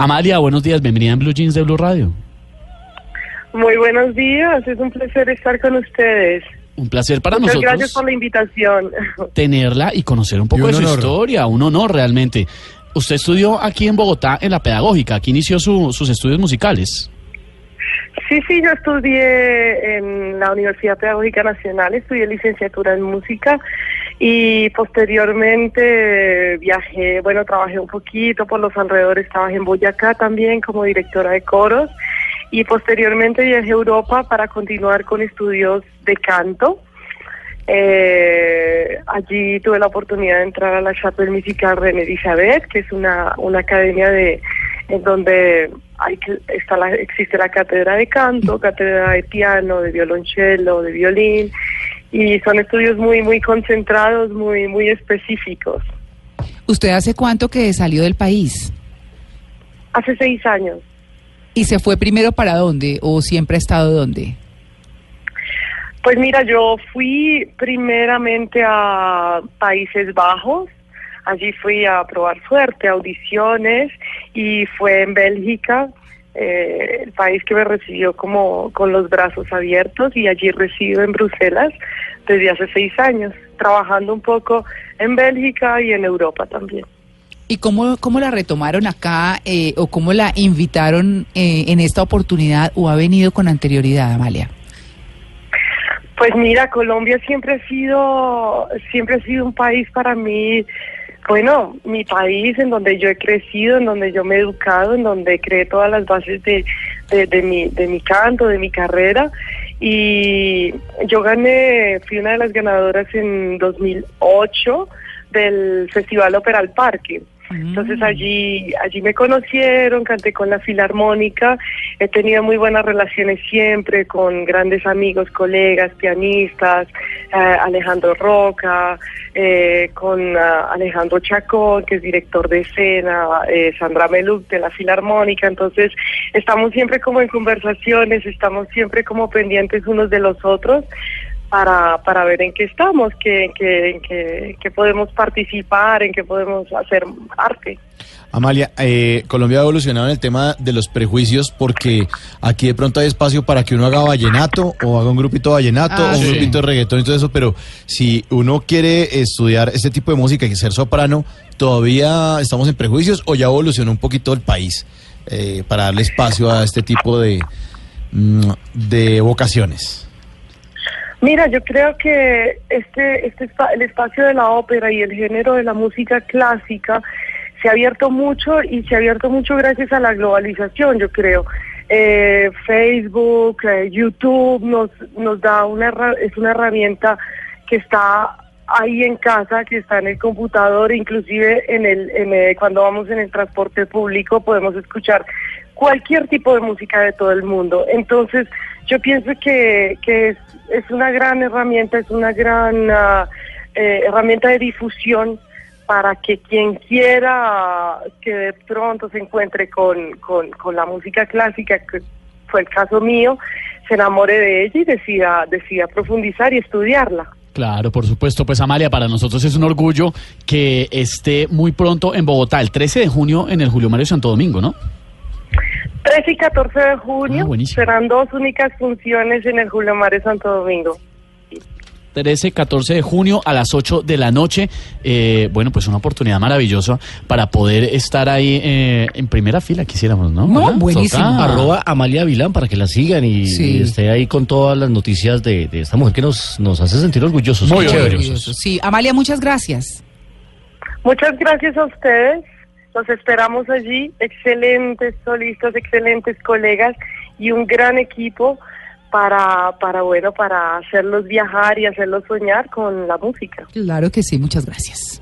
Amalia, buenos días, bienvenida en Blue Jeans de Blue Radio. Muy buenos días, es un placer estar con ustedes. Un placer para Muchas nosotros gracias por la invitación. tenerla y conocer un poco un de su honor. historia, un honor realmente. Usted estudió aquí en Bogotá en la pedagógica, aquí inició su- sus estudios musicales. Sí, sí, yo estudié en la Universidad Pedagógica Nacional, estudié licenciatura en música y posteriormente viajé, bueno, trabajé un poquito por los alrededores, trabajé en Boyacá también como directora de coros y posteriormente viajé a Europa para continuar con estudios de canto. Eh, allí tuve la oportunidad de entrar a la Chapelle Musical René Elizabeth, que es una, una academia de en donde hay que, está la, existe la cátedra de canto, cátedra de piano, de violonchelo, de violín, y son estudios muy muy concentrados, muy muy específicos. ¿Usted hace cuánto que salió del país? Hace seis años. ¿Y se fue primero para dónde o siempre ha estado dónde? Pues mira, yo fui primeramente a Países Bajos, allí fui a probar suerte, audiciones, y fue en Bélgica, eh, el país que me recibió como con los brazos abiertos, y allí resido en Bruselas desde hace seis años, trabajando un poco en Bélgica y en Europa también. ¿Y cómo, cómo la retomaron acá eh, o cómo la invitaron eh, en esta oportunidad o ha venido con anterioridad, Amalia? Pues mira, Colombia siempre ha sido, siempre ha sido un país para mí, bueno, mi país en donde yo he crecido, en donde yo me he educado, en donde creé todas las bases de, de, de mi, de mi canto, de mi carrera. Y yo gané, fui una de las ganadoras en 2008 del Festival Ópera al Parque. Entonces allí, allí me conocieron, canté con la Filarmónica, he tenido muy buenas relaciones siempre con grandes amigos, colegas, pianistas, Alejandro Roca, eh, con ah, Alejandro Chacón, que es director de escena, eh, Sandra Meluc de la Filarmónica, entonces estamos siempre como en conversaciones, estamos siempre como pendientes unos de los otros para, para ver en qué estamos, que, en qué, en qué- qué podemos participar, en qué podemos hacer arte. Amalia, eh, Colombia ha evolucionado en el tema de los prejuicios porque aquí de pronto hay espacio para que uno haga vallenato o haga un grupito vallenato Ah, o un sí. grupito de reggaetón y todo eso, pero si uno quiere estudiar este tipo de música y ser soprano, ¿todavía estamos en prejuicios o ya evolucionó un poquito el país eh, para darle espacio a este tipo de, mm, de vocaciones? Mira, yo creo que este, este el espacio de la ópera y el género de la música clásica se ha abierto mucho y se ha abierto mucho gracias a la globalización, yo creo. Eh, Facebook, eh, YouTube nos, nos da una, es una herramienta que está ahí en casa, que está en el computador, inclusive en el, en el- cuando vamos en el transporte público podemos escuchar cualquier tipo de música de todo el mundo. Entonces, yo pienso que, es, es una gran herramienta, es una gran ah, eh, herramienta de difusión para que quien quiera que de pronto se encuentre con, con, con la música clásica, que fue el caso mío, se enamore de ella y decida, decida profundizar y estudiarla. Claro, por supuesto. Pues Amalia, para nosotros es un orgullo que esté muy pronto en Bogotá, el 13 de junio en el Julio Mario Santo Domingo, ¿no? 13 y 14 de junio Ah, serán dos únicas funciones en el Julio Mario Santo Domingo. 13, 14 de junio a las 8 de la noche. Eh, bueno, pues una oportunidad maravillosa para poder estar ahí eh, en primera fila, quisiéramos, ¿no? No, ¿Verdad? buenísimo. Toca. arroba Amalia Vilán para que la sigan y, Sí. y esté ahí con todas las noticias de, de esta mujer que nos, nos hace sentir orgullosos. Muy Qué chévere. Orgulloso. Sí, Amalia, muchas gracias. Muchas gracias a ustedes. Los esperamos allí. Excelentes solistas, excelentes colegas y un gran equipo para, para bueno, para hacerlos viajar y hacerlos soñar con la música. Claro que sí, muchas gracias.